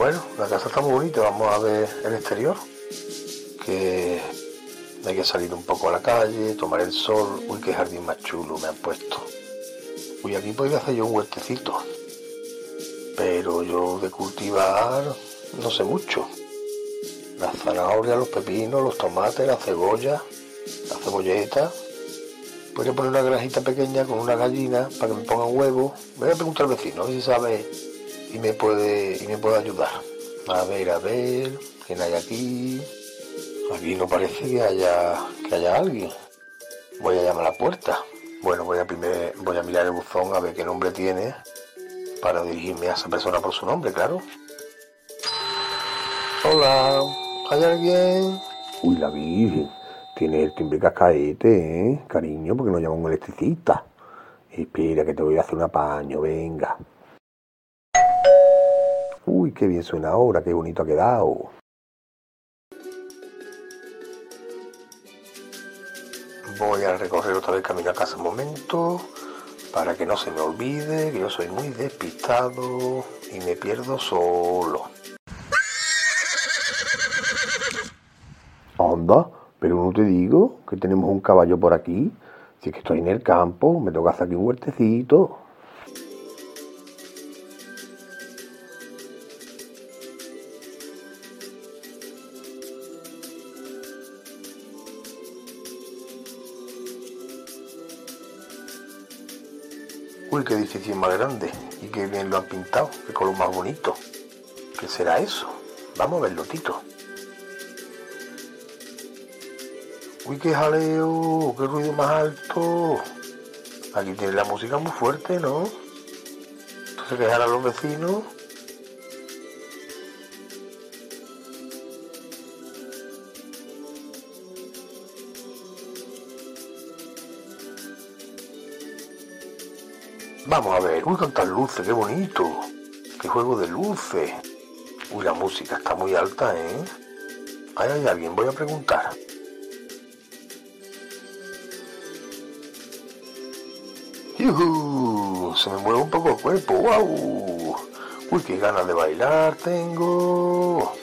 Bueno, la casa está muy bonita, vamos a ver el exterior. Que hay que salir un poco a la calle, tomar el sol. Uy, qué jardín más chulo me han puesto. Uy, aquí podría hacer yo un huertecito. Pero yo de cultivar no sé mucho. La zanahoria, los pepinos, los tomates, la cebolla, la cebolleta. Podría poner una granjita pequeña con una gallina para que me pongan huevos. Voy a preguntar al vecino, si sabe y me puede y me puede ayudar. A ver, a ver, ¿quién hay aquí? Aquí no parece que haya que haya alguien. Voy a llamar a la puerta. Bueno, voy a primer, voy a mirar el buzón a ver qué nombre tiene para dirigirme a esa persona por su nombre, claro. Hola, ¿hay alguien? Uy, la Virgen. Tiene el timbre cascaete, ¿eh? Cariño, porque nos llama un electricista. Espera, que te voy a hacer un apaño, venga. Uy, qué bien suena ahora, qué bonito ha quedado. Voy a recorrer otra vez camino a casa un momento para que no se me olvide que yo soy muy despistado y me pierdo solo. Anda, pero no te digo que tenemos un caballo por aquí. Si es que estoy en el campo, me toca hacer aquí un huertecito. Uy, qué edificio más grande. Y qué bien lo han pintado. Qué color más bonito. ¿Qué será eso? Vamos a verlo, Tito. Uy, qué jaleo, qué ruido más alto. Aquí tiene la música muy fuerte, ¿no? Entonces quejarán los vecinos. Vamos a ver, uy, cuántas luces, qué bonito. Qué juego de luces. Uy, la música está muy alta, ¿eh? Ahí hay alguien, voy a preguntar. ¡Yuhu! Se me mueve un poco el cuerpo, ¡wow! Uy, qué ganas de bailar tengo.